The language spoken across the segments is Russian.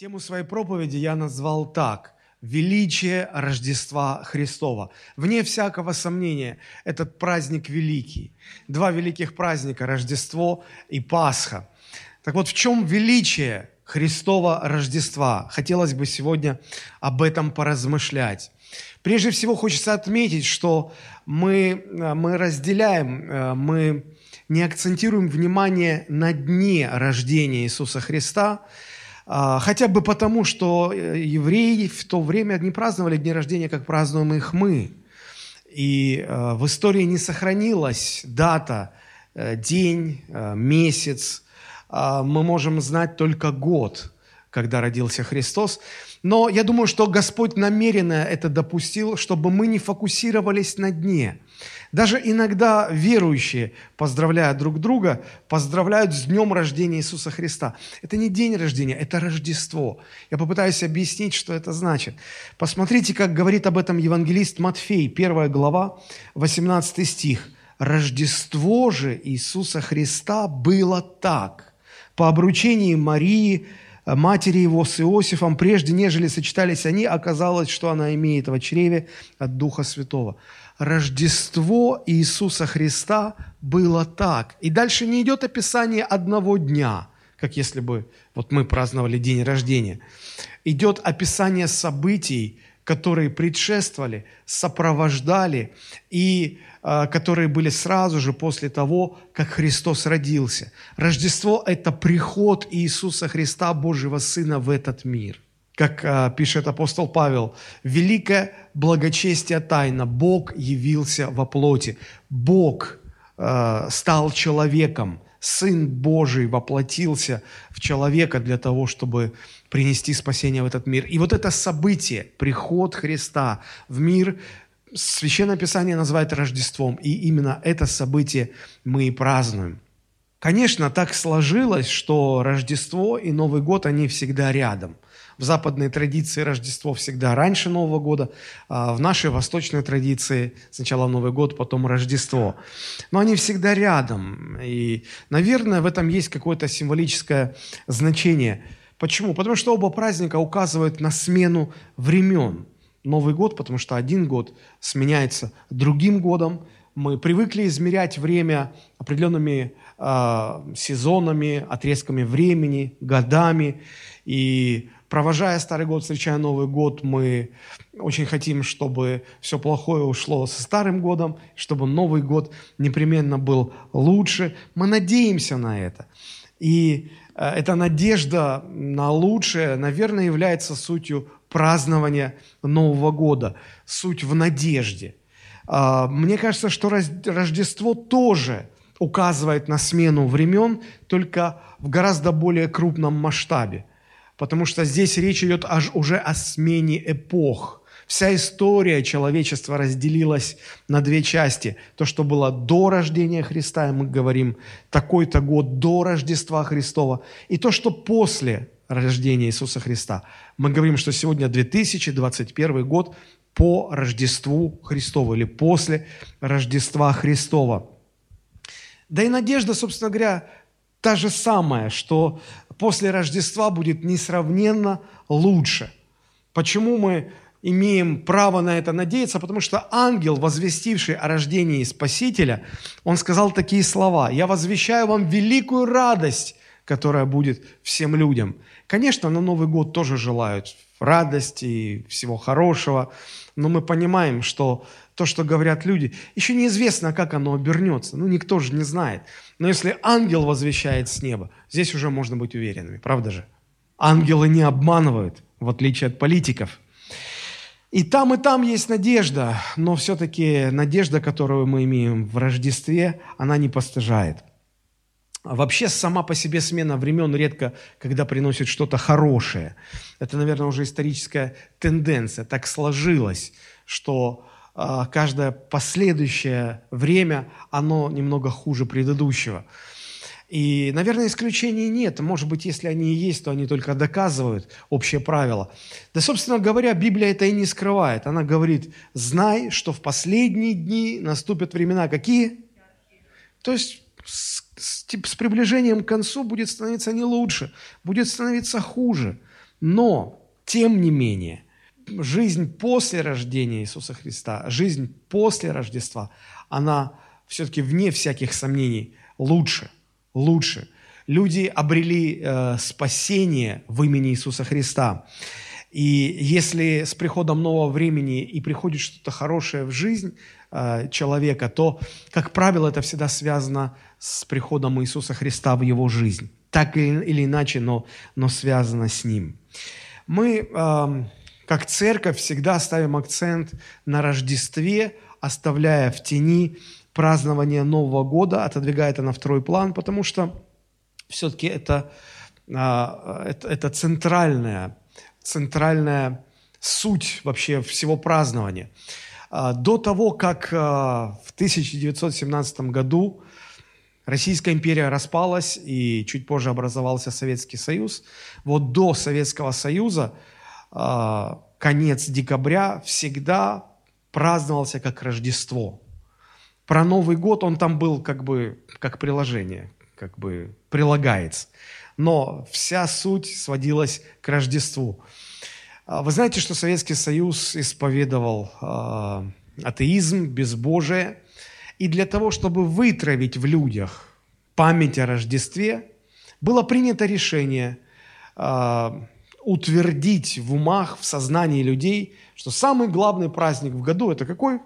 Тему своей проповеди я назвал так – «Величие Рождества Христова». Вне всякого сомнения, этот праздник великий. Два великих праздника – Рождество и Пасха. Так вот, в чем величие Христова Рождества? Хотелось бы сегодня об этом поразмышлять. Прежде всего, хочется отметить, что мы, мы разделяем, э, мы не акцентируем внимание на дне рождения Иисуса Христа – хотя бы потому, что э, евреи в то время не праздновали дни рождения, как празднуем их мы. И э, в истории не сохранилась дата, э, день, месяц. А, мы можем знать только год, когда родился Христос. Но я думаю, что Господь намеренно это допустил, чтобы мы не фокусировались на дне – даже иногда верующие, поздравляя друг друга, поздравляют с днем рождения Иисуса Христа. Это не день рождения, это Рождество. Я попытаюсь объяснить, что это значит. Посмотрите, как говорит об этом евангелист Матфей, 1 глава, 18 стих. «Рождество же Иисуса Христа было так. По обручении Марии, матери его с Иосифом, прежде нежели сочетались они, оказалось, что она имеет в чреве от Духа Святого. Рождество Иисуса Христа было так. И дальше не идет описание одного дня, как если бы вот мы праздновали день рождения. Идет описание событий, которые предшествовали, сопровождали и э, которые были сразу же после того, как Христос родился. Рождество – это приход Иисуса Христа, Божьего Сына, в этот мир – как э, пишет апостол Павел, великое благочестие тайна. Бог явился во плоти. Бог э, стал человеком. Сын Божий воплотился в человека для того, чтобы принести спасение в этот мир. И вот это событие, приход Христа в мир, Священное Писание называет Рождеством. И именно это событие мы и празднуем. Конечно, так сложилось, что Рождество и Новый год, они всегда рядом – в западной традиции Рождество всегда раньше Нового года, а в нашей восточной традиции сначала Новый год, потом Рождество. Но они всегда рядом. И, наверное, в этом есть какое-то символическое значение. Почему? Потому что оба праздника указывают на смену времен. Новый год, потому что один год сменяется другим годом. Мы привыкли измерять время определенными э, сезонами, отрезками времени, годами. И провожая Старый год, встречая Новый год, мы очень хотим, чтобы все плохое ушло со Старым годом, чтобы Новый год непременно был лучше. Мы надеемся на это. И э, эта надежда на лучшее, наверное, является сутью празднования Нового года. Суть в надежде. А, мне кажется, что Рождество тоже указывает на смену времен, только в гораздо более крупном масштабе потому что здесь речь идет аж уже о смене эпох. Вся история человечества разделилась на две части. То, что было до рождения Христа, и мы говорим, такой-то год до Рождества Христова, и то, что после рождения Иисуса Христа. Мы говорим, что сегодня 2021 год по Рождеству Христову или после Рождества Христова. Да и надежда, собственно говоря, та же самая, что после Рождества будет несравненно лучше. Почему мы имеем право на это надеяться? Потому что ангел, возвестивший о рождении Спасителя, он сказал такие слова. «Я возвещаю вам великую радость, которая будет всем людям». Конечно, на Новый год тоже желают радости и всего хорошего, но мы понимаем, что то, что говорят люди, еще неизвестно, как оно обернется. Ну, никто же не знает. Но если ангел возвещает с неба, здесь уже можно быть уверенными, правда же? Ангелы не обманывают, в отличие от политиков. И там, и там есть надежда, но все-таки надежда, которую мы имеем в Рождестве, она не постыжает. Вообще сама по себе смена времен редко, когда приносит что-то хорошее. Это, наверное, уже историческая тенденция. Так сложилось, что каждое последующее время, оно немного хуже предыдущего. И, наверное, исключений нет. Может быть, если они и есть, то они только доказывают общее правило. Да, собственно говоря, Библия это и не скрывает. Она говорит, знай, что в последние дни наступят времена. Какие? То есть с, с, с приближением к концу будет становиться не лучше, будет становиться хуже. Но, тем не менее, жизнь после рождения Иисуса Христа, жизнь после Рождества, она все-таки вне всяких сомнений лучше, лучше. Люди обрели э, спасение в имени Иисуса Христа. И если с приходом нового времени и приходит что-то хорошее в жизнь э, человека, то, как правило, это всегда связано с приходом Иисуса Христа в его жизнь. Так или иначе, но, но связано с ним. Мы, э, как церковь, всегда ставим акцент на Рождестве, оставляя в тени празднование Нового года, отодвигая это на второй план, потому что все-таки это, а, это, это центральная, центральная суть вообще всего празднования. А, до того, как а, в 1917 году Российская империя распалась и чуть позже образовался Советский Союз, вот до Советского Союза конец декабря всегда праздновался как Рождество. Про Новый год он там был как бы как приложение, как бы прилагается. Но вся суть сводилась к Рождеству. А вы знаете, что Советский Союз исповедовал э, атеизм, безбожие. И для того, чтобы вытравить в людях память о Рождестве, было принято решение утвердить в умах, в сознании людей, что самый главный праздник в году – это какой?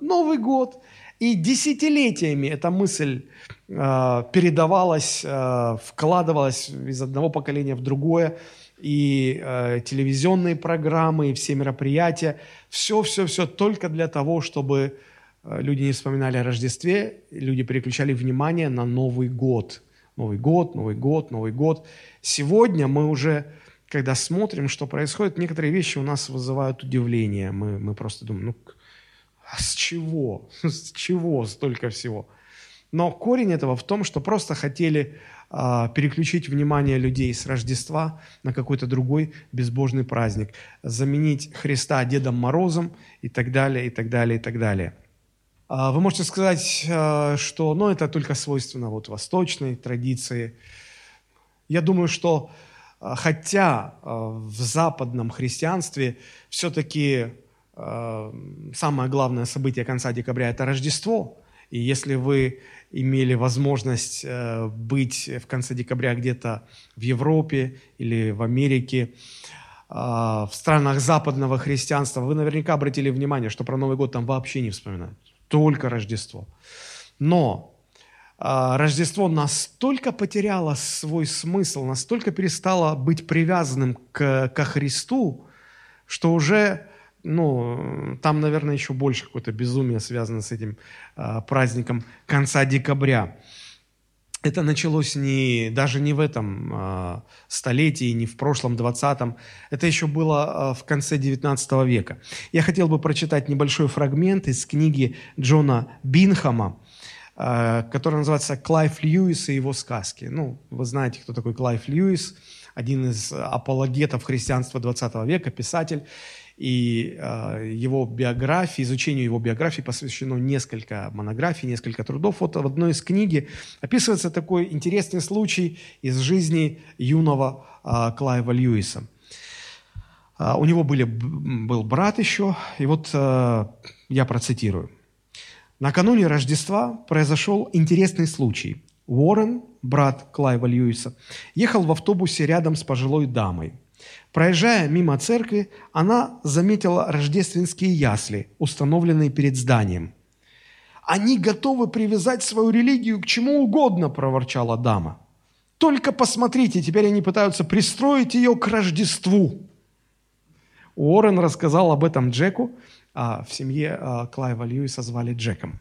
Новый год. И десятилетиями эта мысль э, передавалась, э, вкладывалась из одного поколения в другое. И э, телевизионные программы, и все мероприятия. Все-все-все только для того, чтобы э, люди не вспоминали о Рождестве, люди переключали внимание на Новый год. Новый год, Новый год, Новый год. Сегодня мы уже, когда смотрим, что происходит, некоторые вещи у нас вызывают удивление. Мы, мы просто думаем, ну а с чего? С чего столько всего? Но корень этого в том, что просто хотели а, переключить внимание людей с Рождества на какой-то другой безбожный праздник, заменить Христа Дедом Морозом и так далее, и так далее, и так далее. А, вы можете сказать, а, что ну, это только свойственно вот, восточной традиции. Я думаю, что хотя а, в западном христианстве все-таки Э, самое главное событие конца декабря – это Рождество. И если вы имели возможность э, быть в конце декабря где-то в Европе или в Америке, в странах западного христианства, вы наверняка обратили внимание, что про Новый год там вообще не вспоминают. Только Рождество. Но Рождество настолько потеряло свой смысл, настолько перестало быть привязанным к, ко Христу, что уже ну, там, наверное, еще больше какое-то безумие связано с этим э, праздником конца декабря. Это началось не, даже не в этом э, столетии, не в прошлом, двадцатом. Это еще было э, в конце 19 века. Я хотел бы прочитать небольшой фрагмент из книги Джона Бинхама, которая называется «Клайв Льюис и его сказки». Ну, вы знаете, кто такой Клайв Льюис, один из апологетов христианства 20 века, писатель и э, его биографии, изучению его биографии посвящено несколько монографий, несколько трудов. Вот в одной из книги описывается такой интересный случай из жизни юного э, Клайва Льюиса. Э, у него были, был брат еще, и вот э, я процитирую. Накануне Рождества произошел интересный случай. Уоррен, брат Клайва Льюиса, ехал в автобусе рядом с пожилой дамой – Проезжая мимо церкви, она заметила рождественские ясли, установленные перед зданием. «Они готовы привязать свою религию к чему угодно», – проворчала дама. «Только посмотрите, теперь они пытаются пристроить ее к Рождеству». Уоррен рассказал об этом Джеку, в семье а, Клайва Льюиса звали Джеком.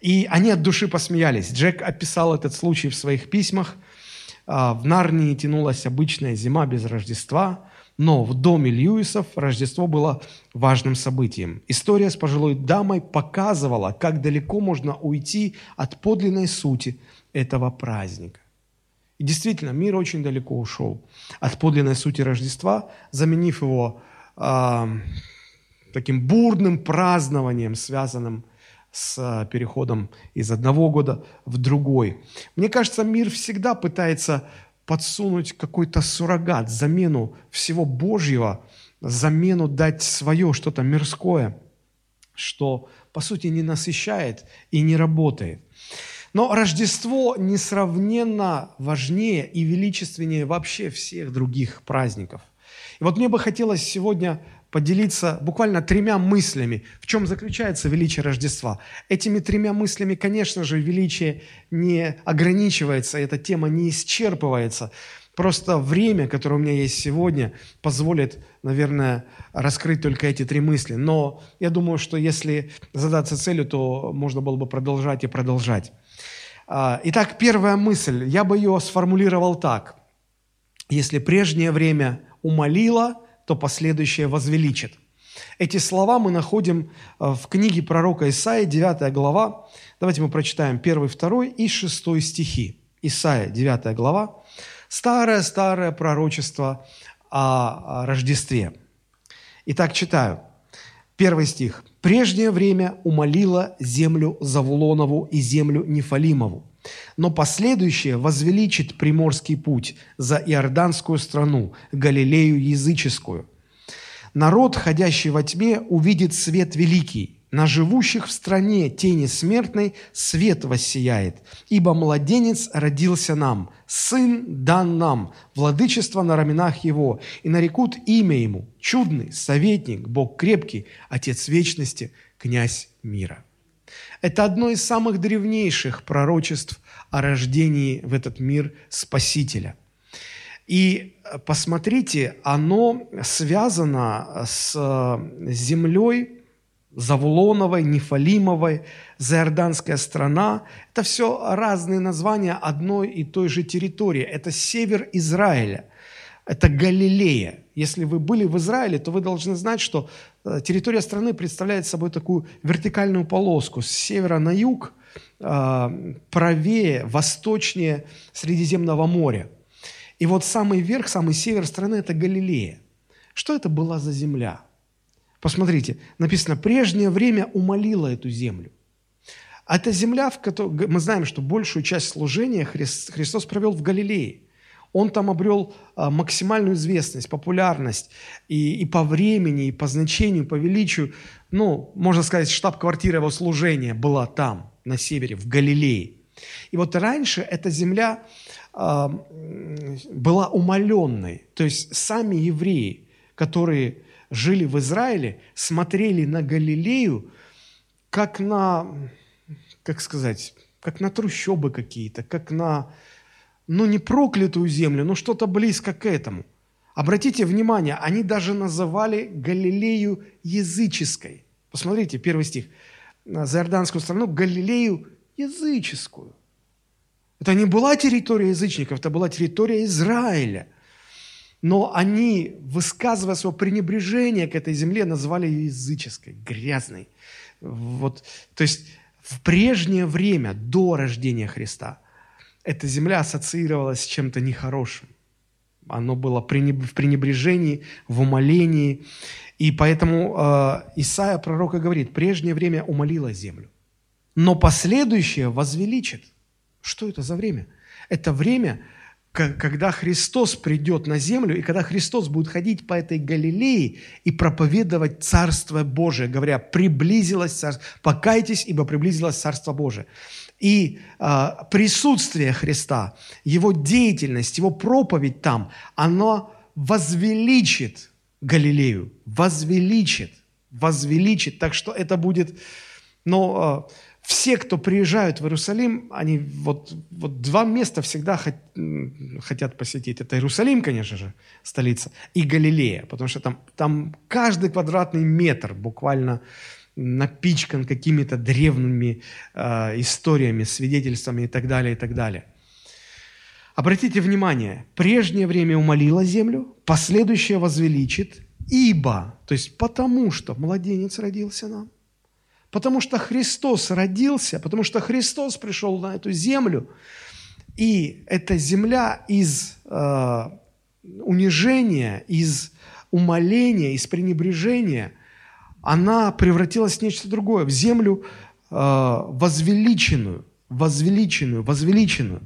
И они от души посмеялись. Джек описал этот случай в своих письмах – а, в Нарнии тянулась обычная зима без Рождества, но в доме Льюисов Рождество было важным событием. История с пожилой дамой показывала, как далеко можно уйти от подлинной сути этого праздника. И действительно, мир очень далеко ушел от подлинной сути Рождества, заменив его э, таким бурным празднованием, связанным с э, переходом из одного года в другой. Мне кажется, мир всегда пытается подсунуть какой-то суррогат, замену всего Божьего, замену дать свое, что-то мирское, что, по сути, не насыщает и не работает. Но Рождество несравненно важнее и величественнее вообще всех других праздников. И вот мне бы хотелось сегодня поделиться буквально тремя мыслями, в чем заключается величие Рождества. Этими тремя мыслями, конечно же, величие не ограничивается, эта тема не исчерпывается. Просто время, которое у меня есть сегодня, позволит, наверное, раскрыть только эти три мысли. Но я думаю, что если задаться целью, то можно было бы продолжать и продолжать. А, итак, первая мысль, я бы ее сформулировал так. Если прежнее время умолило, то последующее возвеличит. Эти слова мы находим э, в книге пророка Исаия, 9 глава. Давайте мы прочитаем 1, 2 и 6 стихи. Исаия, 9 глава. Старое-старое пророчество о Рождестве. Итак, читаю. Первый стих. «Прежнее время умолило землю Завулонову и землю Нефалимову, но последующее возвеличит приморский путь за Иорданскую страну, Галилею языческую. Народ, ходящий во тьме, увидит свет великий. На живущих в стране тени смертной свет воссияет, ибо младенец родился нам, сын дан нам, владычество на раменах его, и нарекут имя ему, чудный, советник, Бог крепкий, Отец вечности, князь мира. Это одно из самых древнейших пророчеств о рождении в этот мир Спасителя. И посмотрите, оно связано с землей Завулоновой, Нефалимовой, Заорданская страна. Это все разные названия одной и той же территории. Это север Израиля. Это Галилея. Если вы были в Израиле, то вы должны знать, что э, территория страны представляет собой такую вертикальную полоску с севера на юг, э, правее, восточнее Средиземного моря. И вот самый верх, самый север страны – это Галилея. Что это была за земля? Посмотрите, написано, прежнее время умолило эту землю. А это земля, в которой мы знаем, что большую часть служения Христос провел в Галилее. Он там обрел а, максимальную известность, популярность и, и по времени, и по значению, по величию. Ну, можно сказать, штаб-квартира его служения была там, на севере, в Галилее. И вот раньше эта земля э, была умаленной. То есть сами евреи, которые жили в Израиле, смотрели на Галилею как на, как сказать, как на трущобы какие-то, как на ну не проклятую землю, но что-то близко к этому. Обратите внимание, они даже называли Галилею языческой. Посмотрите, первый стих. За Иорданскую страну Галилею языческую. Это не была территория язычников, это была территория Израиля. Но они, высказывая свое пренебрежение к этой земле, называли ее языческой, грязной. Вот, то есть в прежнее время, до рождения Христа – эта земля ассоциировалась с чем-то нехорошим. Оно было в пренебрежении, в умолении. И поэтому э, Исаия, пророка, говорит, прежнее время умолило землю, но последующее возвеличит. Что это за время? Это время, когда Христос придет на землю, и когда Христос будет ходить по этой Галилее и проповедовать Царство Божие, говоря, приблизилось Царство, покайтесь, ибо приблизилось Царство Божие и э, присутствие Христа, Его деятельность, Его проповедь там, оно возвеличит Галилею, возвеличит, возвеличит. Так что это будет, но э, все, кто приезжают в Иерусалим, они вот, вот два места всегда хот, хотят посетить. Это Иерусалим, конечно же, столица, и Галилея, потому что там, там каждый квадратный метр буквально напичкан какими-то древними э, историями, свидетельствами и так далее, и так далее. Обратите внимание, прежнее время умолило землю, последующее возвеличит, ибо, то есть потому что младенец родился нам, потому что Христос родился, потому что Христос пришел на эту землю, и эта земля из э, унижения, из умоления, из пренебрежения – она превратилась в нечто другое, в землю э, возвеличенную, возвеличенную, возвеличенную.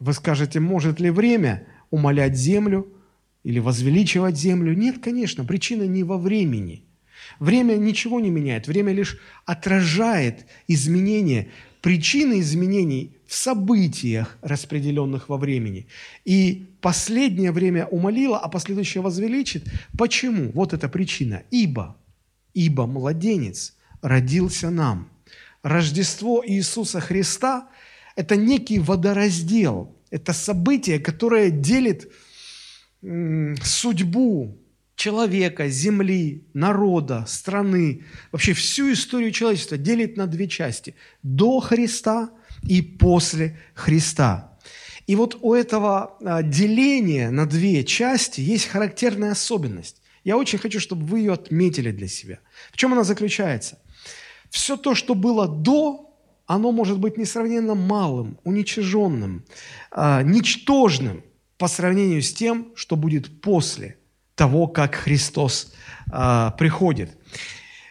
Вы скажете, может ли время умолять землю или возвеличивать землю? Нет, конечно, причина не во времени. Время ничего не меняет, время лишь отражает изменения, причины изменений в событиях, распределенных во времени. И последнее время умолило, а последующее возвеличит. Почему? Вот эта причина. Ибо, ибо младенец родился нам. Рождество Иисуса Христа – это некий водораздел, это событие, которое делит судьбу человека, земли, народа, страны, вообще всю историю человечества делит на две части – до Христа и после Христа. И вот у этого а, деления на две части есть характерная особенность. Я очень хочу, чтобы вы ее отметили для себя. В чем она заключается? Все то, что было до, оно может быть несравненно малым, уничиженным, а, ничтожным по сравнению с тем, что будет после того, как Христос а, приходит.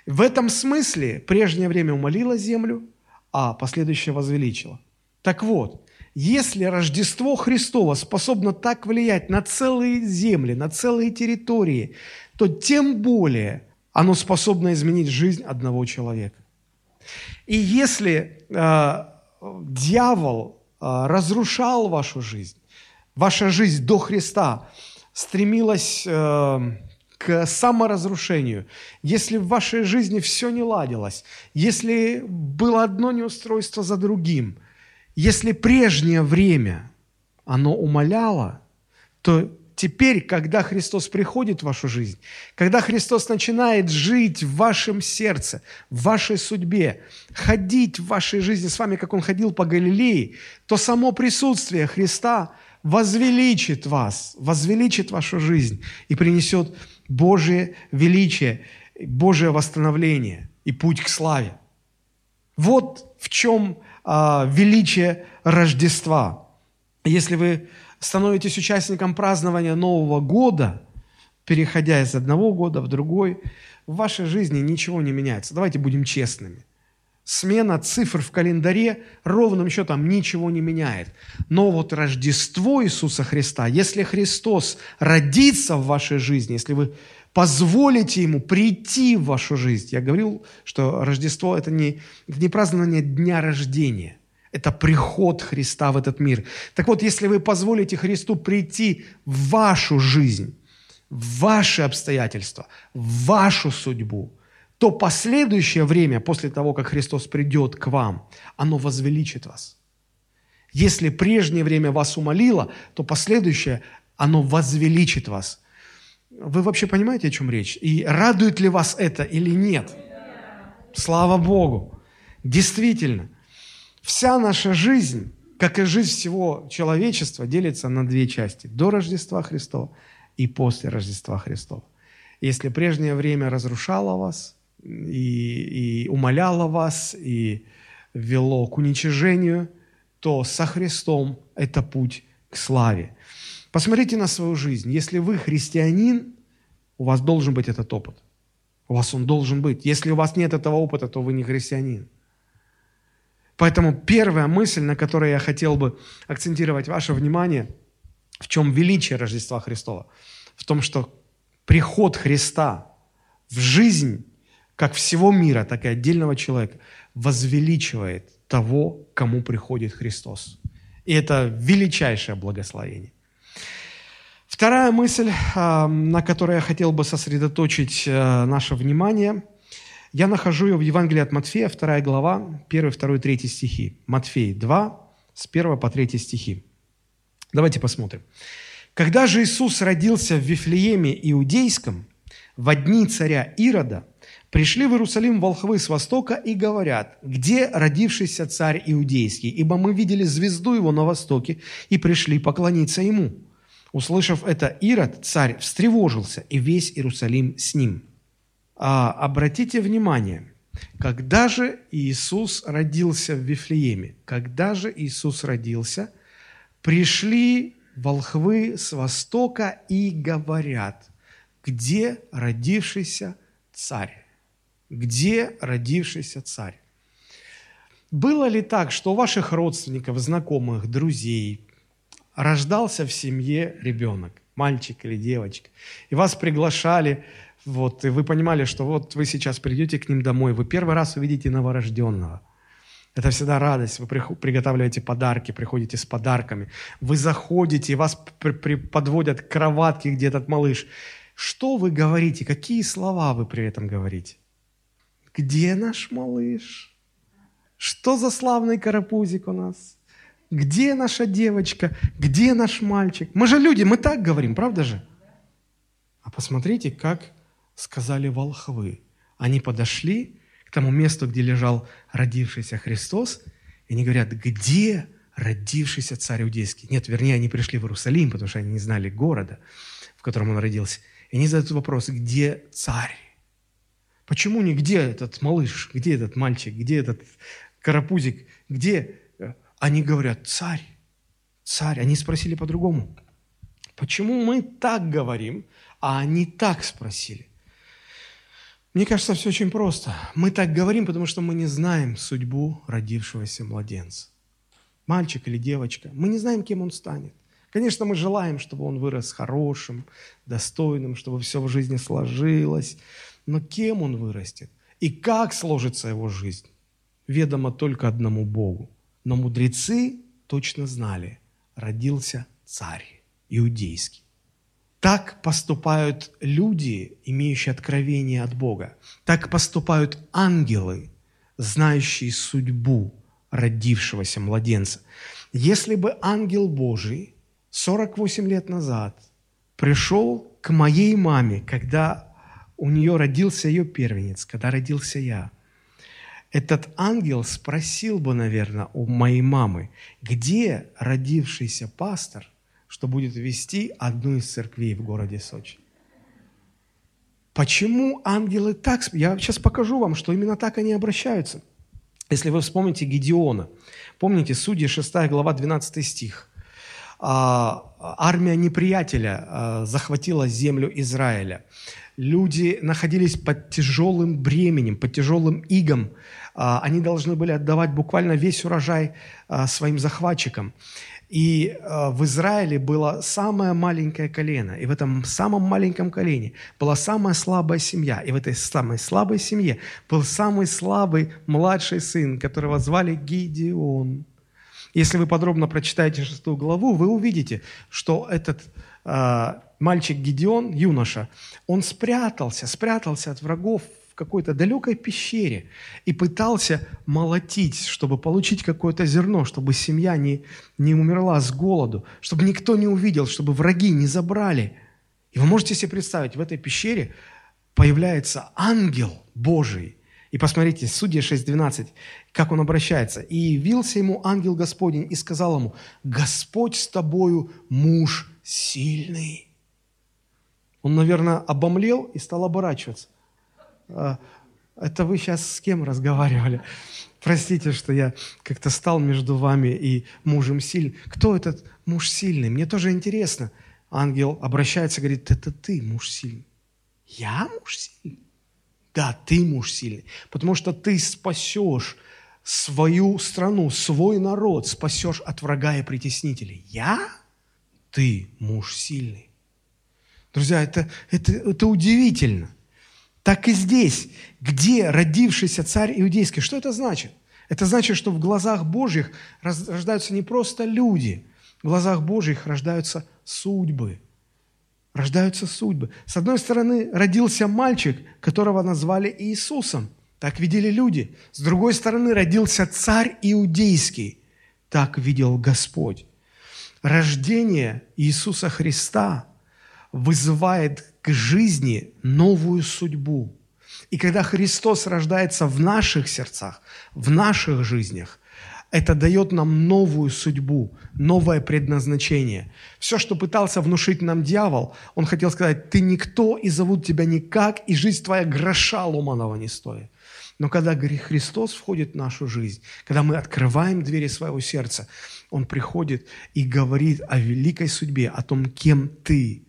В этом смысле прежнее время умолило землю, а последующее возвеличило. Так вот, если Рождество Христово способно так влиять на целые земли, на целые территории, то тем более оно способно изменить жизнь одного человека. И если э, дьявол э, разрушал вашу жизнь, ваша жизнь до Христа стремилась э, к саморазрушению, если в вашей жизни все не ладилось, если было одно неустройство за другим, если прежнее время оно умоляло, то теперь, когда Христос приходит в вашу жизнь, когда Христос начинает жить в вашем сердце, в вашей судьбе, ходить в вашей жизни с вами, как Он ходил по Галилее, то само присутствие Христа возвеличит вас, возвеличит вашу жизнь и принесет Божие величие, Божие восстановление и путь к славе. Вот в чем а, величие Рождества. Если вы становитесь участником празднования Нового года, переходя из одного года в другой, в вашей жизни ничего не меняется. Давайте будем честными. Смена цифр в календаре ровным счетом ничего не меняет. Но вот Рождество Иисуса Христа, если Христос родится в вашей жизни, если вы позволите Ему прийти в вашу жизнь, я говорил, что Рождество – это не, это не празднование дня рождения – это приход Христа в этот мир. Так вот, если вы позволите Христу прийти в вашу жизнь, в ваши обстоятельства, в вашу судьбу, то последующее время, после того, как Христос придет к вам, оно возвеличит вас. Если прежнее время вас умолило, то последующее, оно возвеличит вас. Вы вообще понимаете, о чем речь? И радует ли вас это или нет? Слава Богу! Действительно, Вся наша жизнь, как и жизнь всего человечества, делится на две части. До Рождества Христова и после Рождества Христова. Если прежнее время разрушало вас и, и умоляло вас, и вело к уничижению, то со Христом это путь к славе. Посмотрите на свою жизнь. Если вы христианин, у вас должен быть этот опыт. У вас он должен быть. Если у вас нет этого опыта, то вы не христианин. Поэтому первая мысль, на которой я хотел бы акцентировать ваше внимание, в чем величие Рождества Христова? В том, что приход Христа в жизнь как всего мира, так и отдельного человека возвеличивает того, кому приходит Христос. И это величайшее благословение. Вторая мысль, на которой я хотел бы сосредоточить э, наше внимание – я нахожу ее в Евангелии от Матфея, 2 глава, 1, 2, 3 стихи. Матфей 2, с 1 по 3 стихи. Давайте посмотрим. «Когда же Иисус родился в Вифлееме Иудейском, в дни царя Ирода, пришли в Иерусалим волхвы с востока и говорят, где родившийся царь Иудейский, ибо мы видели звезду его на востоке и пришли поклониться ему». Услышав это, Ирод, царь, встревожился, и весь Иерусалим с ним – а, обратите внимание, когда же Иисус родился в Вифлееме, когда же Иисус родился, пришли волхвы с востока и говорят, где родившийся царь? Где родившийся царь? Было ли так, что у ваших родственников, знакомых, друзей, рождался в семье ребенок, мальчик или девочка, и вас приглашали, вот, и вы понимали, что вот вы сейчас придете к ним домой, вы первый раз увидите новорожденного – это всегда радость. Вы приготавливаете подарки, приходите с подарками. Вы заходите, вас подводят к кроватке, где этот малыш. Что вы говорите? Какие слова вы при этом говорите? Где наш малыш? Что за славный карапузик у нас? Где наша девочка? Где наш мальчик? Мы же люди, мы так говорим, правда же? А посмотрите, как сказали волхвы. Они подошли к тому месту, где лежал родившийся Христос, и они говорят, где родившийся царь иудейский? Нет, вернее, они пришли в Иерусалим, потому что они не знали города, в котором он родился. И они задают вопрос, где царь? Почему не где этот малыш, где этот мальчик, где этот карапузик, где? Они говорят, царь, царь. Они спросили по-другому. Почему мы так говорим, а они так спросили? Мне кажется, все очень просто. Мы так говорим, потому что мы не знаем судьбу родившегося младенца. Мальчик или девочка. Мы не знаем, кем он станет. Конечно, мы желаем, чтобы он вырос хорошим, достойным, чтобы все в жизни сложилось. Но кем он вырастет и как сложится его жизнь, ведомо только одному Богу. Но мудрецы точно знали, родился царь иудейский. Так поступают люди, имеющие откровение от Бога. Так поступают ангелы, знающие судьбу родившегося младенца. Если бы ангел Божий 48 лет назад пришел к моей маме, когда у нее родился ее первенец, когда родился я, этот ангел спросил бы, наверное, у моей мамы, где родившийся пастор, что будет вести одну из церквей в городе Сочи. Почему ангелы так... Я сейчас покажу вам, что именно так они обращаются. Если вы вспомните Гедеона. Помните, Судьи 6 глава 12 стих. А, армия неприятеля а, захватила землю Израиля. Люди находились под тяжелым бременем, под тяжелым игом. А, они должны были отдавать буквально весь урожай своим захватчикам. И э, в Израиле было самое маленькое колено, и в этом самом маленьком колене была самая слабая семья, и в этой самой слабой семье был самый слабый младший сын, которого звали Гидеон. Если вы подробно прочитаете шестую главу, вы увидите, что этот э, мальчик Гидеон, юноша, он спрятался, спрятался от врагов в какой-то далекой пещере и пытался молотить, чтобы получить какое-то зерно, чтобы семья не, не умерла с голоду, чтобы никто не увидел, чтобы враги не забрали. И вы можете себе представить, в этой пещере появляется ангел Божий. И посмотрите, Судья 6.12, как он обращается. «И явился ему ангел Господень и сказал ему, Господь с тобою, муж сильный». Он, наверное, обомлел и стал оборачиваться. А, это вы сейчас с кем разговаривали? Простите, что я как-то стал между вами и мужем сильным. Кто этот муж сильный? Мне тоже интересно. Ангел обращается и говорит, это ты муж сильный. Я муж сильный? Да, ты муж сильный. Потому что ты спасешь свою страну, свой народ, спасешь от врага и притеснителей. Я? Ты муж сильный. Друзья, это, это, это удивительно – так и здесь, где родившийся царь иудейский. Что это значит? Это значит, что в глазах Божьих рождаются не просто люди, в глазах Божьих рождаются судьбы. Рождаются судьбы. С одной стороны, родился мальчик, которого назвали Иисусом. Так видели люди. С другой стороны, родился царь иудейский. Так видел Господь. Рождение Иисуса Христа вызывает к жизни новую судьбу. И когда Христос рождается в наших сердцах, в наших жизнях, это дает нам новую судьбу, новое предназначение. Все, что пытался внушить нам дьявол, он хотел сказать, ты никто, и зовут тебя никак, и жизнь твоя гроша ломаного не стоит. Но когда Христос входит в нашу жизнь, когда мы открываем двери своего сердца, Он приходит и говорит о великой судьбе, о том, кем ты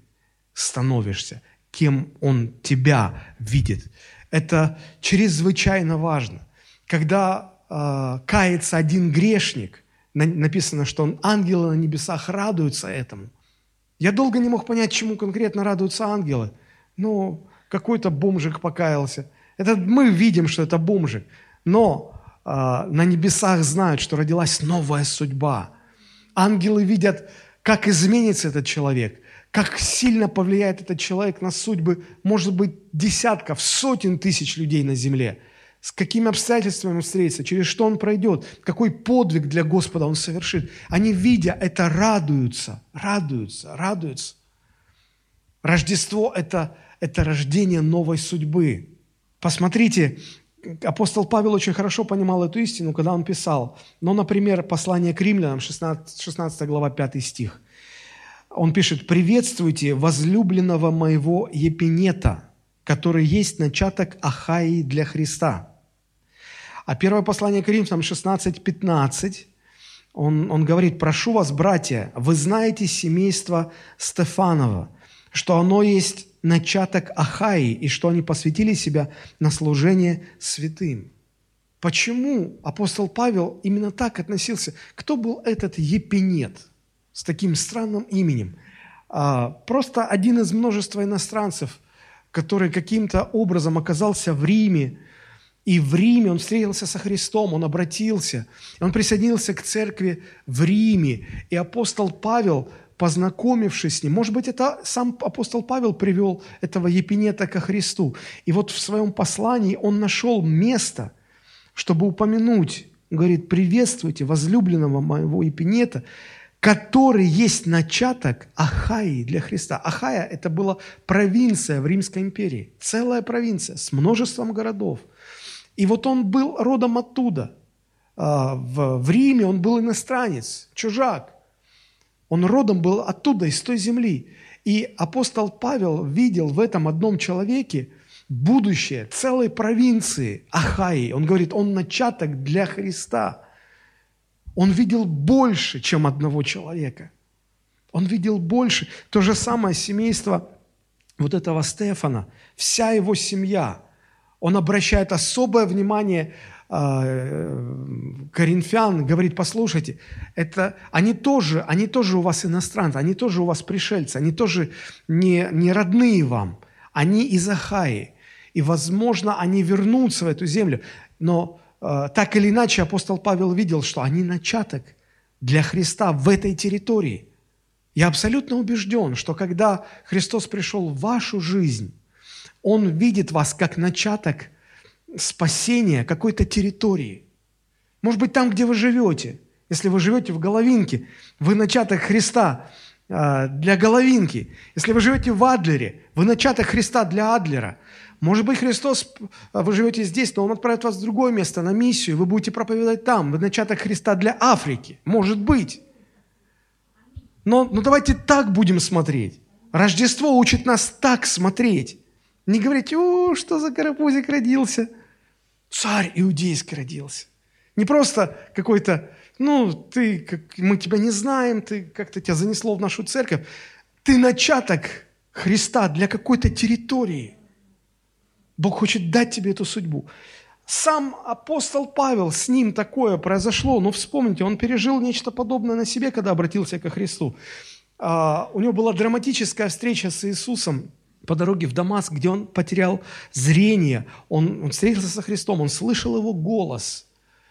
становишься, кем Он тебя видит. Это чрезвычайно важно. Когда э, кается один грешник, написано, что ангелы на небесах радуются этому. Я долго не мог понять, чему конкретно радуются ангелы. Ну, какой-то бомжик покаялся. Это мы видим, что это бомжик. Но э, на небесах знают, что родилась новая судьба. Ангелы видят, как изменится этот человек, как сильно повлияет этот человек на судьбы, может быть, десятков, сотен тысяч людей на земле. С какими обстоятельствами он встретится, через что он пройдет, какой подвиг для Господа он совершит. Они, видя это, радуются, радуются, радуются. Рождество это, – это рождение новой судьбы. Посмотрите, апостол Павел очень хорошо понимал эту истину, когда он писал. Ну, например, послание к римлянам, 16, 16 глава, 5 стих он пишет, «Приветствуйте возлюбленного моего Епинета, который есть начаток Ахаи для Христа». А первое послание к Римлянам 16:15, он, он говорит, «Прошу вас, братья, вы знаете семейство Стефанова, что оно есть начаток Ахаи, и что они посвятили себя на служение святым». Почему апостол Павел именно так относился? Кто был этот Епинет – с таким странным именем. А, просто один из множества иностранцев, который каким-то образом оказался в Риме, и в Риме он встретился со Христом, он обратился, он присоединился к церкви в Риме. И апостол Павел, познакомившись с ним, может быть, это сам апостол Павел привел этого Епинета ко Христу. И вот в своем послании он нашел место, чтобы упомянуть, говорит, приветствуйте возлюбленного моего Епинета, который есть начаток Ахаи для Христа. Ахая – это была провинция в Римской империи, целая провинция с множеством городов. И вот он был родом оттуда. А, в Риме он был иностранец, чужак. Он родом был оттуда, из той земли. И апостол Павел видел в этом одном человеке будущее целой провинции Ахаи. Он говорит, он начаток для Христа – он видел больше, чем одного человека. Он видел больше. То же самое семейство вот этого Стефана, вся его семья. Он обращает особое внимание э, коринфян, говорит, послушайте, это, они, тоже, они тоже у вас иностранцы, они тоже у вас пришельцы, они тоже не, не родные вам, они из Ахаи. И, возможно, они вернутся в эту землю. Но так или иначе апостол Павел видел, что они начаток для Христа в этой территории. Я абсолютно убежден, что когда Христос пришел в вашу жизнь, Он видит вас как начаток спасения какой-то территории. Может быть, там, где вы живете. Если вы живете в Головинке, вы начаток Христа э, для Головинки. Если вы живете в Адлере, вы начаток Христа для Адлера. Может быть, Христос, а, вы живете здесь, но Он отправит вас в другое место, на миссию, вы будете проповедовать там, вы начаток Христа для Африки. Может быть. Но, но давайте так будем смотреть. Рождество учит нас так смотреть. Не говорить, о, что за карапузик родился. Царь иудейский родился. Не просто какой-то, ну, ты, как, мы тебя не знаем, ты как-то тебя занесло в нашу церковь. Ты начаток Христа для какой-то территории – Бог хочет дать тебе эту судьбу. Сам апостол Павел, с ним такое произошло, но вспомните, он пережил нечто подобное на себе, когда обратился ко Христу. А, у него была драматическая встреча с Иисусом по дороге в Дамаск, где он потерял зрение, он, он встретился со Христом, он слышал его голос.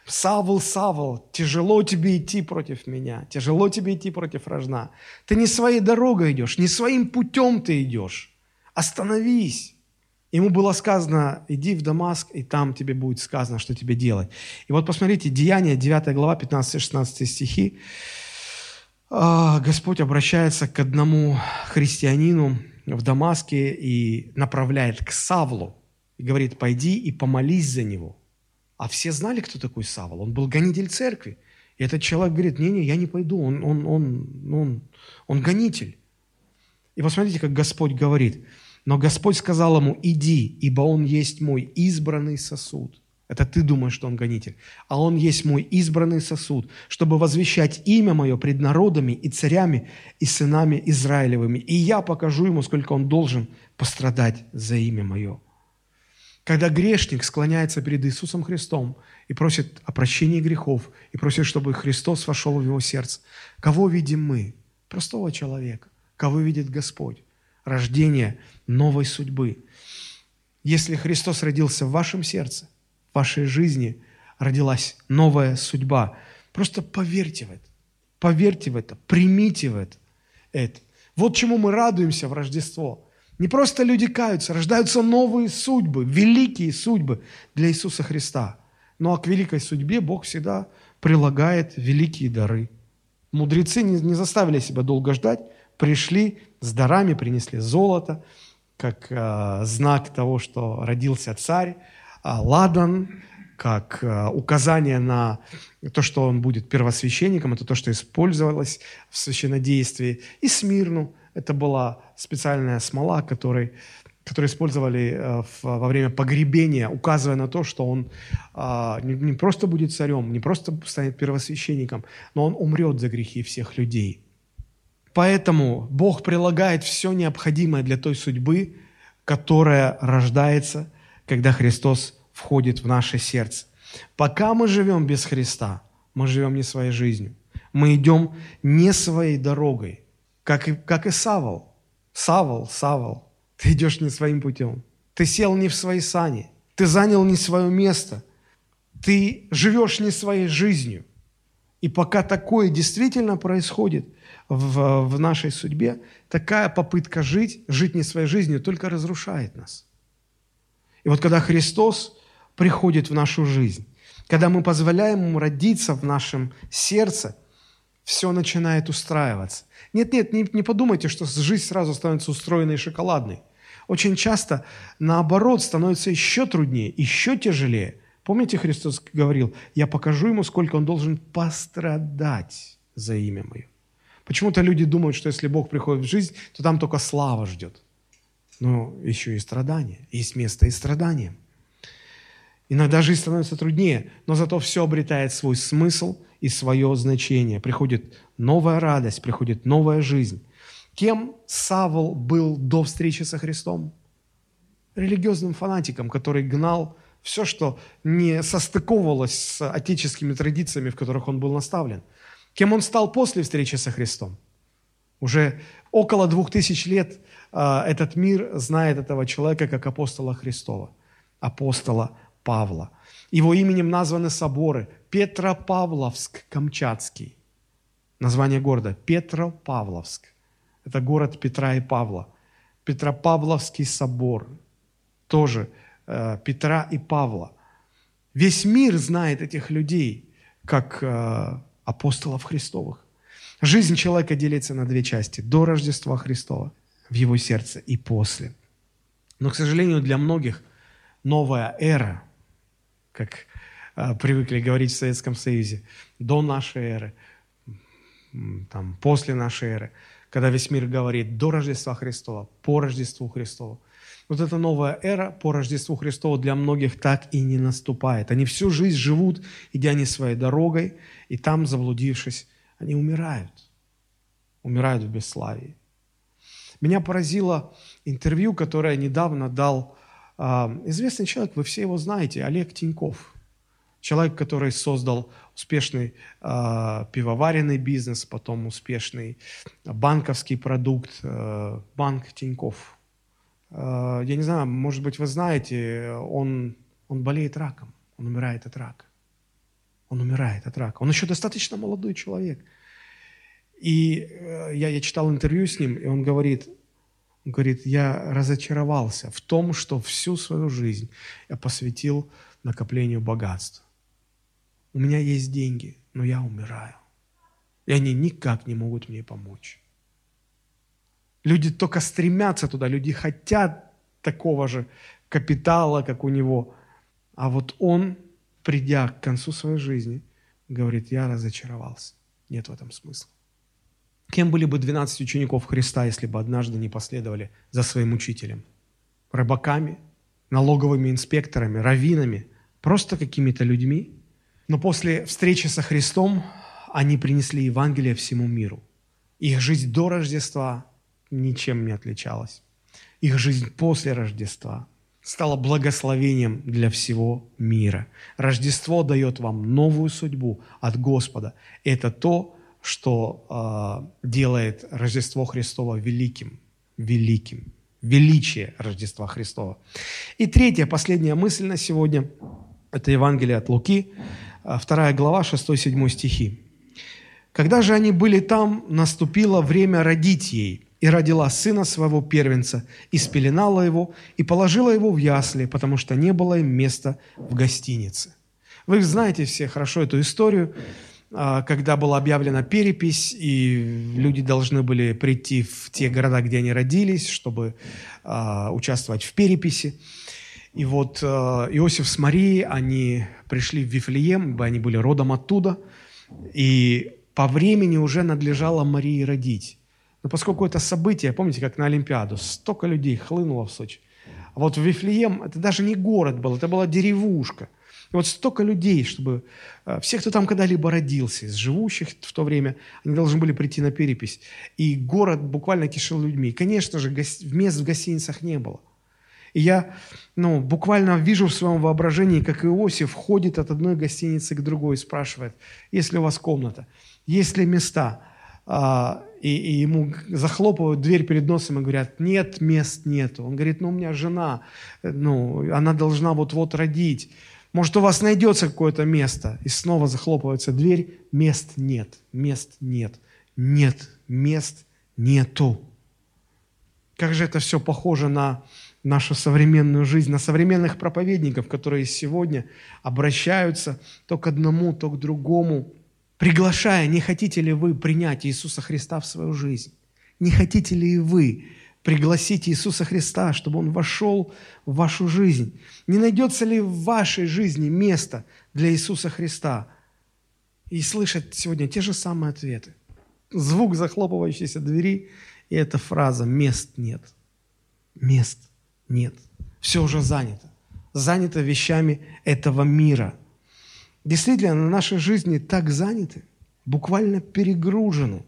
«Савл, Савл, тяжело тебе идти против меня, тяжело тебе идти против рожна. Ты не своей дорогой идешь, не своим путем ты идешь. Остановись». Ему было сказано, иди в Дамаск, и там тебе будет сказано, что тебе делать. И вот посмотрите, Деяние, 9 глава, 15-16 стихи. А, Господь обращается к одному христианину в Дамаске и направляет к Савлу. И говорит, пойди и помолись за него. А все знали, кто такой Савл. Он был гонитель церкви. И этот человек говорит, не-не, я не пойду, он, он, он, он, он гонитель. И посмотрите, как Господь говорит – но Господь сказал ему, иди, ибо он есть мой избранный сосуд. Это ты думаешь, что он гонитель. А он есть мой избранный сосуд, чтобы возвещать имя мое пред народами и царями и сынами Израилевыми. И я покажу ему, сколько он должен пострадать за имя мое. Когда грешник склоняется перед Иисусом Христом и просит о прощении грехов, и просит, чтобы Христос вошел в его сердце, кого видим мы? Простого человека. Кого видит Господь? Рождение новой судьбы. Если Христос родился в вашем сердце, в вашей жизни родилась новая судьба, просто поверьте в это. Поверьте в это, примите в это. это. Вот чему мы радуемся в Рождество. Не просто люди каются, рождаются новые судьбы, великие судьбы для Иисуса Христа. Ну а к великой судьбе Бог всегда прилагает великие дары. Мудрецы не, не заставили себя долго ждать, пришли с дарами, принесли золото, как э, знак того, что родился царь, а ладан, как э, указание на то, что он будет первосвященником, это то, что использовалось в священнодействии, и смирну. Это была специальная смола, которой, которую использовали э, во время погребения, указывая на то, что он а, не просто будет царем, не просто станет первосвященником, но он умрет за грехи всех людей. Поэтому Бог прилагает все необходимое для той судьбы, которая рождается, когда Христос входит в наше сердце. Пока мы живем без Христа, мы живем не своей жизнью. Мы идем не своей дорогой, как и, как и Савол. Савол, Савол, ты идешь не своим путем. Ты сел не в свои сани. Ты занял не свое место. Ты живешь не своей жизнью. И пока такое действительно происходит в, в нашей судьбе, такая попытка жить, жить не своей жизнью, только разрушает нас. И вот когда Христос приходит в нашу жизнь, когда мы позволяем Ему родиться в нашем сердце, все начинает устраиваться. Нет-нет, не, не подумайте, что жизнь сразу становится устроенной и шоколадной. Очень часто, наоборот, становится еще труднее, еще тяжелее. Помните, Христос говорил, я покажу ему, сколько он должен пострадать за имя мое. Почему-то люди думают, что если Бог приходит в жизнь, то там только слава ждет. Но еще и страдания. Есть место и страданиям. Иногда жизнь становится труднее, но зато все обретает свой смысл и свое значение. Приходит новая радость, приходит новая жизнь. Кем Савол был до встречи со Христом? Религиозным фанатиком, который гнал все, что не состыковывалось с отеческими традициями, в которых он был наставлен. Кем он стал после встречи со Христом? Уже около двух тысяч лет э, этот мир знает этого человека как апостола Христова, апостола Павла. Его именем названы соборы Петропавловск-Камчатский. Название города Петропавловск. Это город Петра и Павла. Петропавловский собор. Тоже Петра и Павла. Весь мир знает этих людей как э, апостолов Христовых. Жизнь человека делится на две части. До Рождества Христова в его сердце и после. Но, к сожалению, для многих новая эра, как э, привыкли говорить в Советском Союзе, до нашей эры, там, после нашей эры, когда весь мир говорит до Рождества Христова, по Рождеству Христову. Вот эта новая эра по Рождеству Христову для многих так и не наступает. Они всю жизнь живут, идя не своей дорогой, и там, заблудившись, они умирают. Умирают в бесславии. Меня поразило интервью, которое недавно дал э, известный человек, вы все его знаете, Олег Тиньков. Человек, который создал успешный э, пивоваренный бизнес, потом успешный банковский продукт, э, банк Тиньков. Э, я не знаю, может быть, вы знаете, он, он болеет раком, он умирает от рака. Он умирает от рака. Он еще достаточно молодой человек. И э, я, я читал интервью с ним, и он говорит, он говорит, я разочаровался в том, что всю свою жизнь я посвятил накоплению богатства. У меня есть деньги, но я умираю. И они никак не могут мне помочь. Люди только стремятся туда, люди хотят такого же капитала, как у него. А вот он придя к концу своей жизни, говорит, я разочаровался. Нет в этом смысла. Кем были бы 12 учеников Христа, если бы однажды не последовали за своим учителем? Рыбаками, налоговыми инспекторами, раввинами, просто какими-то людьми? Но после встречи со Христом они принесли Евангелие всему миру. Их жизнь до Рождества ничем не отличалась. Их жизнь после Рождества стало благословением для всего мира. Рождество дает вам новую судьбу от Господа. Это то, что э, делает Рождество Христово великим, великим, величие Рождества Христова. И третья, последняя мысль на сегодня – это Евангелие от Луки, 2 глава, 6-7 стихи. «Когда же они были там, наступило время родить ей, и родила сына своего первенца, и спеленала его, и положила его в ясли, потому что не было им места в гостинице». Вы знаете все хорошо эту историю. А, когда была объявлена перепись, и люди должны были прийти в те города, где они родились, чтобы а, участвовать в переписи. И вот а, Иосиф с Марией, они пришли в Вифлеем, они были родом оттуда, и по времени уже надлежало Марии родить. Но поскольку это событие, помните, как на Олимпиаду, столько людей хлынуло в Сочи. А вот в Вифлеем это даже не город был, это была деревушка – и вот столько людей, чтобы э, все, кто там когда-либо родился, из живущих в то время, они должны были прийти на перепись. И город буквально кишел людьми. И, конечно же, мест в гостиницах не было. И я ну, буквально вижу в своем воображении, как Иосиф ходит от одной гостиницы к другой и спрашивает, есть ли у вас комната, есть ли места. А, и, и ему захлопывают дверь перед носом и говорят, нет, мест нету. Он говорит, ну у меня жена, э, ну, она должна вот-вот родить. Может, у вас найдется какое-то место, и снова захлопывается дверь, мест нет, мест нет, нет, мест нету. Как же это все похоже на нашу современную жизнь, на современных проповедников, которые сегодня обращаются то к одному, то к другому, приглашая, не хотите ли вы принять Иисуса Христа в свою жизнь? Не хотите ли вы пригласить Иисуса Христа, чтобы Он вошел в вашу жизнь? Не найдется ли в вашей жизни место для Иисуса Христа? И слышать сегодня те же самые ответы. Звук захлопывающейся двери и эта фраза «мест нет». Мест нет. Все уже занято. Занято вещами этого мира. Действительно, на нашей жизни так заняты, буквально перегружены.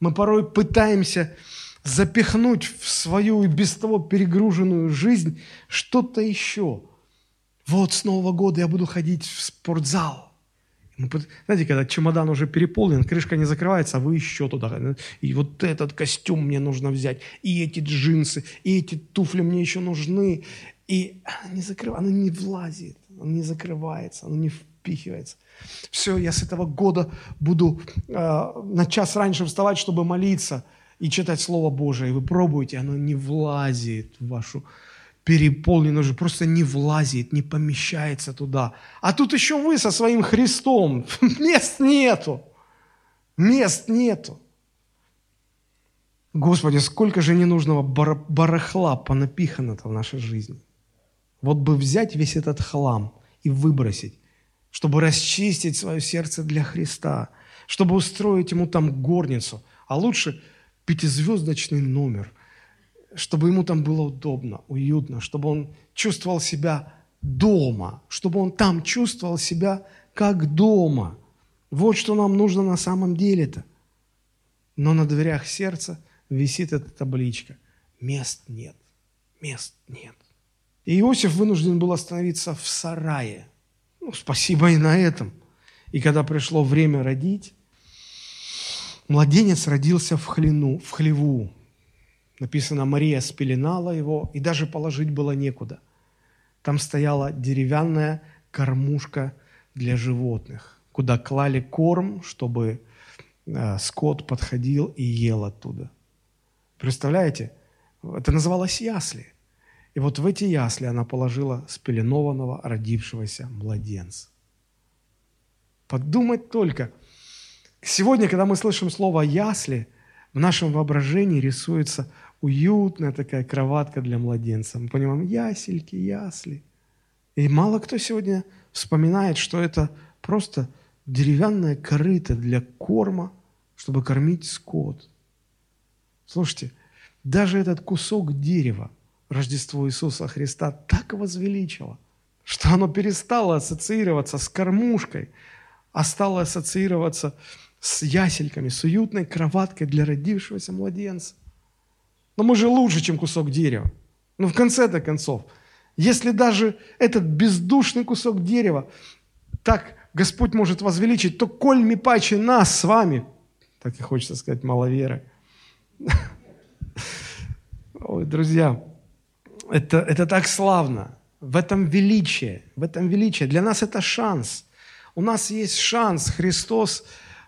Мы порой пытаемся запихнуть в свою и без того перегруженную жизнь что-то еще. Вот с Нового года я буду ходить в спортзал. Знаете, когда чемодан уже переполнен, крышка не закрывается, а вы еще туда. И вот этот костюм мне нужно взять, и эти джинсы, и эти туфли мне еще нужны. И она не закрывается, она не влазит, она не закрывается, она не впихивается. Все, я с этого года буду э, на час раньше вставать, чтобы молиться – и читать Слово Божие, и вы пробуете, оно не влазит в вашу переполненную жизнь, просто не влазит, не помещается туда. А тут еще вы со своим Христом, мест нету, мест нету. Господи, сколько же ненужного барахла понапихано-то в нашей жизни. Вот бы взять весь этот хлам и выбросить, чтобы расчистить свое сердце для Христа, чтобы устроить ему там горницу, а лучше – пятизвездочный номер, чтобы ему там было удобно, уютно, чтобы он чувствовал себя дома, чтобы он там чувствовал себя как дома. Вот что нам нужно на самом деле-то. Но на дверях сердца висит эта табличка. Мест нет, мест нет. И Иосиф вынужден был остановиться в сарае. Ну, спасибо и на этом. И когда пришло время родить, Младенец родился в, хлину, в хлеву. Написано, Мария спеленала его, и даже положить было некуда. Там стояла деревянная кормушка для животных, куда клали корм, чтобы э, скот подходил и ел оттуда. Представляете? Это называлось ясли. И вот в эти ясли она положила спеленованного, родившегося младенца. Подумать только – Сегодня, когда мы слышим слово «ясли», в нашем воображении рисуется уютная такая кроватка для младенца. Мы понимаем, ясельки, ясли. И мало кто сегодня вспоминает, что это просто деревянная корыта для корма, чтобы кормить скот. Слушайте, даже этот кусок дерева Рождество Иисуса Христа так возвеличило, что оно перестало ассоциироваться с кормушкой, а стало ассоциироваться с ясельками, с уютной кроваткой для родившегося младенца. Но мы же лучше, чем кусок дерева. Но в конце-то концов, Если даже этот бездушный кусок дерева так Господь может возвеличить, то коль ми паче нас с вами, так и хочется сказать, маловеры. Ой, друзья, это, это так славно. В этом величие, в этом величие. Для нас это шанс. У нас есть шанс. Христос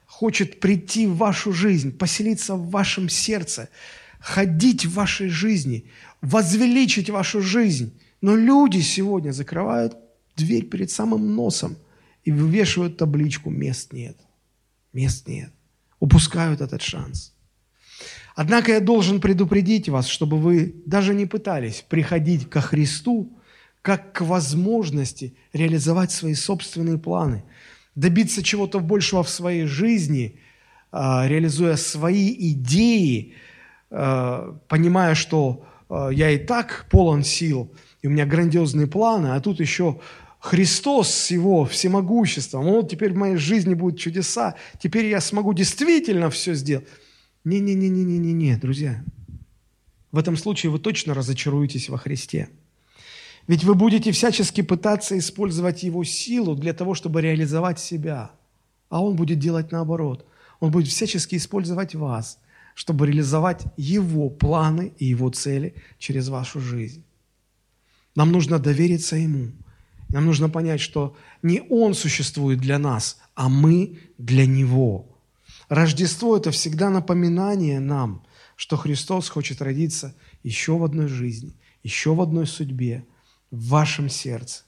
хочет прийти в вашу жизнь, поселиться в вашем сердце, ходить в вашей жизни, возвеличить вашу жизнь. Но люди сегодня закрывают дверь перед самым носом и вывешивают табличку «Мест нет». Мест нет. Упускают этот шанс. Однако я должен предупредить вас, чтобы вы даже не пытались приходить ко Христу как к возможности реализовать свои собственные планы, добиться чего-то большего в своей жизни, а, реализуя свои идеи, а, понимая, что а, я и так полон сил, и у меня грандиозные планы, а тут еще Христос с Его всемогуществом, вот теперь в моей жизни будут чудеса, теперь я смогу действительно все сделать. Не-не-не-не-не-не, друзья. В этом случае вы точно разочаруетесь во Христе. Ведь вы будете всячески пытаться использовать Его силу для того, чтобы реализовать себя. А Он будет делать наоборот. Он будет всячески использовать вас, чтобы реализовать Его планы и Его цели через вашу жизнь. Нам нужно довериться Ему. Нам нужно понять, что не Он существует для нас, а мы для Него – Рождество – это всегда напоминание нам, что Христос хочет родиться еще в одной жизни, еще в одной судьбе, в вашем сердце.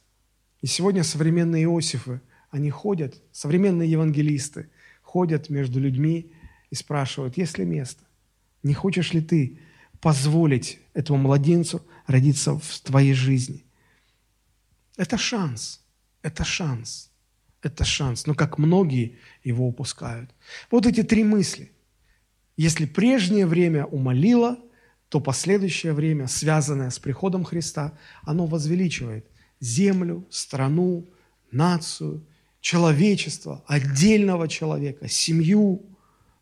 И сегодня современные Иосифы, они ходят, современные евангелисты, ходят между людьми и спрашивают, есть ли место? Не хочешь ли ты позволить этому младенцу родиться в твоей жизни? Это шанс, это шанс – это шанс, но как многие его упускают. Вот эти три мысли. Если прежнее время умолило, то последующее время, связанное с приходом Христа, оно возвеличивает землю, страну, нацию, человечество, отдельного человека, семью.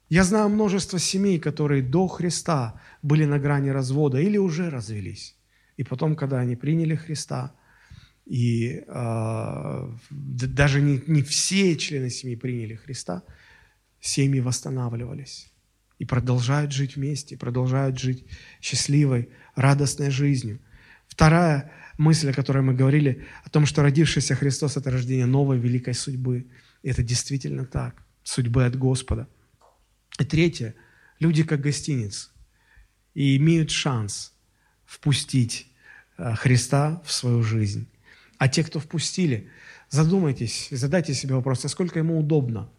Я знаю множество семей, которые до Христа были на грани развода или уже развелись. И потом, когда они приняли Христа – и э, даже не, не все члены семьи приняли Христа, семьи восстанавливались и продолжают жить вместе, продолжают жить счастливой, радостной жизнью. Вторая мысль, о которой мы говорили, о том, что родившийся Христос – это рождение новой великой судьбы. И это действительно так, судьбы от Господа. И третье, люди как гостиниц и имеют шанс впустить э, Христа в свою жизнь. А те, кто впустили, задумайтесь, задайте себе вопрос, насколько ему удобно,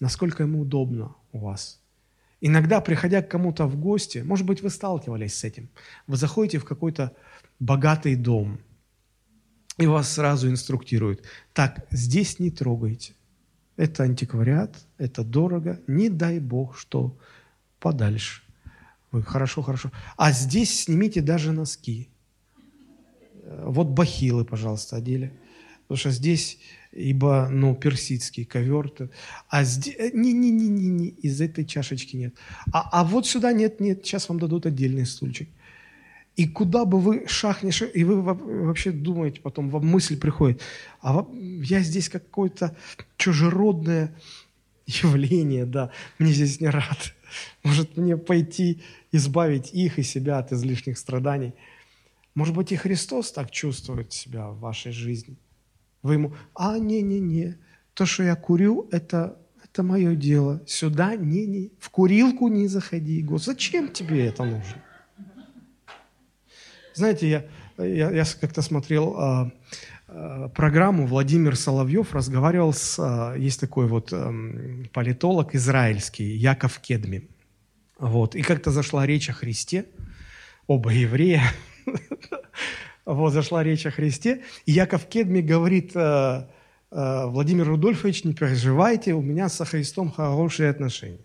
насколько ему удобно у вас. Иногда, приходя к кому-то в гости, может быть, вы сталкивались с этим, вы заходите в какой-то богатый дом, и вас сразу инструктируют, так, здесь не трогайте, это антиквариат, это дорого, не дай бог, что подальше. Вы, хорошо, хорошо. А здесь снимите даже носки. Вот бахилы, пожалуйста, одели. Потому что здесь, ибо, ну, персидский ковер. А здесь, не-не-не, не, из этой чашечки нет. А, а вот сюда нет, нет, сейчас вам дадут отдельный стульчик. И куда бы вы шахнешь, и вы вообще думаете, потом вам мысль приходит, а я здесь какое-то чужеродное явление, да, мне здесь не рад. Может, мне пойти избавить их и себя от излишних страданий – может быть, и Христос так чувствует себя в вашей жизни. Вы ему, а, не-не-не, то, что я курю, это, это мое дело. Сюда не, не, в курилку не заходи. Господи, зачем тебе это нужно? Знаете, я, я, я как-то смотрел а, а, программу, Владимир Соловьев разговаривал с, а, есть такой вот а, политолог израильский, Яков Кедми. Вот, и как-то зашла речь о Христе, оба еврея, вот, зашла речь о Христе, и Яков Кедми говорит, э, э, Владимир Рудольфович, не переживайте, у меня со Христом хорошие отношения.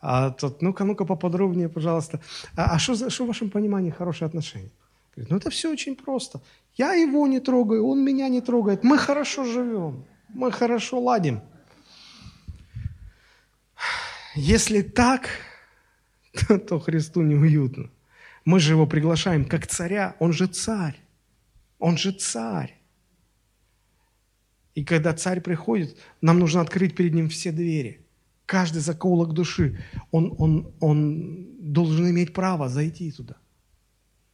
А тот, ну-ка, ну-ка поподробнее, пожалуйста. А что а в вашем понимании хорошие отношения? Говорит, ну это все очень просто. Я его не трогаю, он меня не трогает. Мы хорошо живем, мы хорошо ладим. Если так, то Христу неуютно. Мы же его приглашаем как царя. Он же царь. Он же царь. И когда царь приходит, нам нужно открыть перед ним все двери. Каждый закоулок души, он, он, он должен иметь право зайти туда.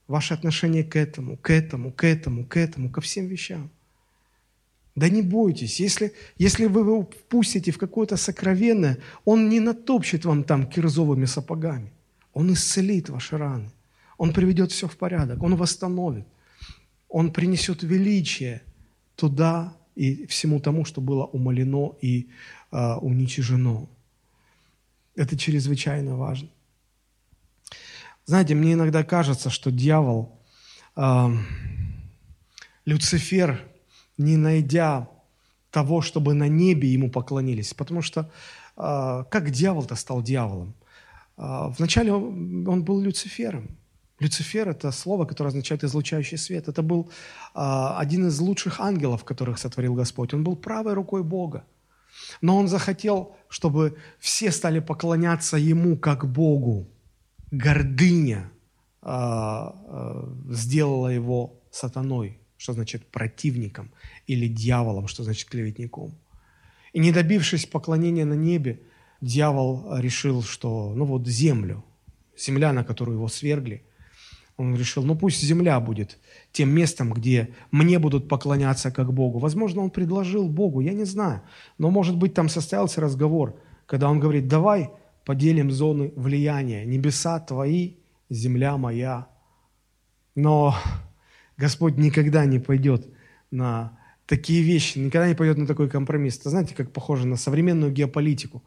Ваше отношение к этому, к этому, к этому, к этому, ко всем вещам. Да не бойтесь, если, если вы его впустите в какое-то сокровенное, он не натопчет вам там кирзовыми сапогами. Он исцелит ваши раны. Он приведет все в порядок, Он восстановит. Он принесет величие туда и всему тому, что было умолено и э, уничижено. Это чрезвычайно важно. Знаете, мне иногда кажется, что дьявол, э, Люцифер, не найдя того, чтобы на небе ему поклонились, потому что э, как дьявол-то стал дьяволом? Э, вначале он, он был Люцифером, Люцифер – это слово, которое означает «излучающий свет». Это был а, один из лучших ангелов, которых сотворил Господь. Он был правой рукой Бога. Но он захотел, чтобы все стали поклоняться Ему как Богу. Гордыня а, а, сделала его сатаной, что значит противником, или дьяволом, что значит клеветником. И не добившись поклонения на небе, дьявол решил, что ну вот землю, земля, на которую его свергли – он решил, ну пусть земля будет тем местом, где мне будут поклоняться как Богу. Возможно, он предложил Богу, я не знаю. Но, может быть, там состоялся разговор, когда он говорит, давай поделим зоны влияния. Небеса твои, земля моя. Но Господь никогда не пойдет на такие вещи, никогда не пойдет на такой компромисс. Это знаете, как похоже на современную геополитику.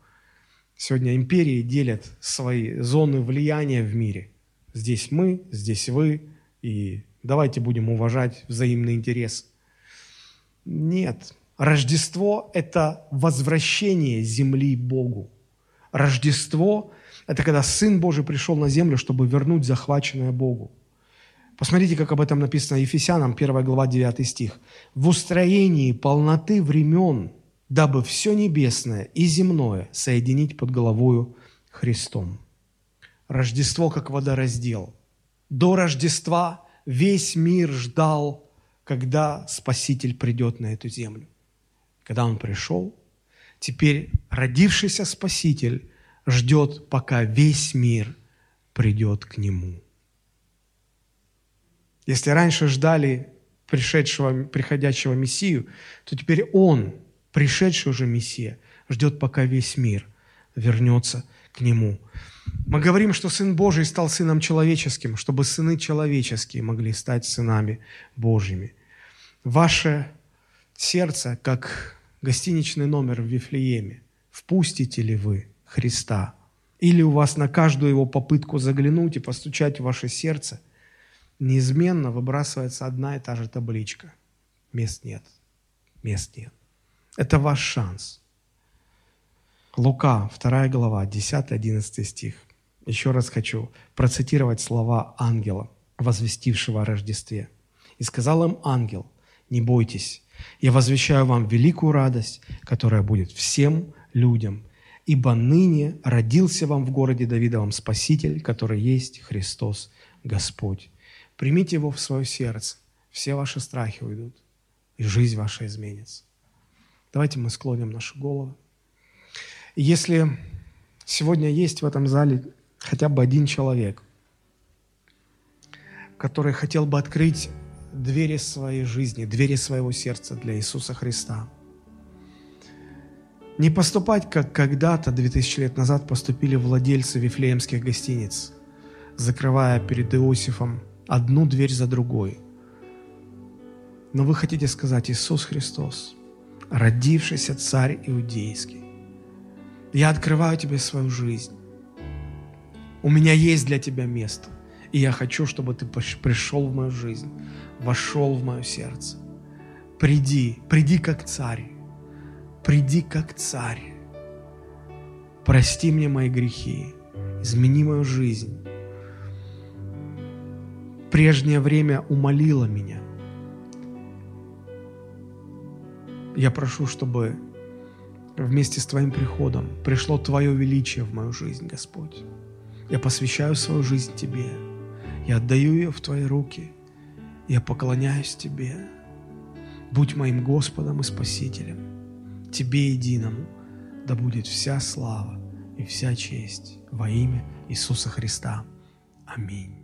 Сегодня империи делят свои зоны влияния в мире – Здесь мы, здесь вы, и давайте будем уважать взаимный интерес. Нет. Рождество – это возвращение земли Богу. Рождество – это когда Сын Божий пришел на землю, чтобы вернуть захваченное Богу. Посмотрите, как об этом написано Ефесянам, 1 глава, 9 стих. «В устроении полноты времен, дабы все небесное и земное соединить под головою Христом». Рождество как водораздел. До Рождества весь мир ждал, когда Спаситель придет на эту землю. Когда Он пришел, теперь родившийся Спаситель ждет, пока весь мир придет к Нему. Если раньше ждали пришедшего, приходящего Мессию, то теперь Он, пришедший уже Мессия, ждет, пока весь мир вернется к Нему. Мы говорим, что Сын Божий стал Сыном человеческим, чтобы сыны человеческие могли стать сынами Божьими. Ваше сердце, как гостиничный номер в Вифлееме, впустите ли вы Христа? Или у вас на каждую его попытку заглянуть и постучать в ваше сердце неизменно выбрасывается одна и та же табличка. Мест нет. Мест нет. Это ваш шанс. Лука, 2 глава, 10-11 стих. Еще раз хочу процитировать слова ангела, возвестившего о Рождестве. «И сказал им ангел, не бойтесь, я возвещаю вам великую радость, которая будет всем людям, ибо ныне родился вам в городе Давидовом Спаситель, который есть Христос Господь. Примите его в свое сердце, все ваши страхи уйдут, и жизнь ваша изменится. Давайте мы склоним наши головы. Если сегодня есть в этом зале хотя бы один человек, который хотел бы открыть двери своей жизни, двери своего сердца для Иисуса Христа. Не поступать, как когда-то, 2000 лет назад, поступили владельцы вифлеемских гостиниц, закрывая перед Иосифом одну дверь за другой. Но вы хотите сказать, Иисус Христос, родившийся царь иудейский, я открываю тебе свою жизнь. У меня есть для тебя место. И я хочу, чтобы ты пришел в мою жизнь, вошел в мое сердце. Приди, приди как царь. Приди как царь. Прости мне мои грехи. Измени мою жизнь. Прежнее время умолило меня. Я прошу, чтобы вместе с Твоим приходом пришло Твое величие в мою жизнь, Господь. Я посвящаю свою жизнь Тебе. Я отдаю ее в Твои руки. Я поклоняюсь Тебе. Будь моим Господом и Спасителем. Тебе единому да будет вся слава и вся честь во имя Иисуса Христа. Аминь.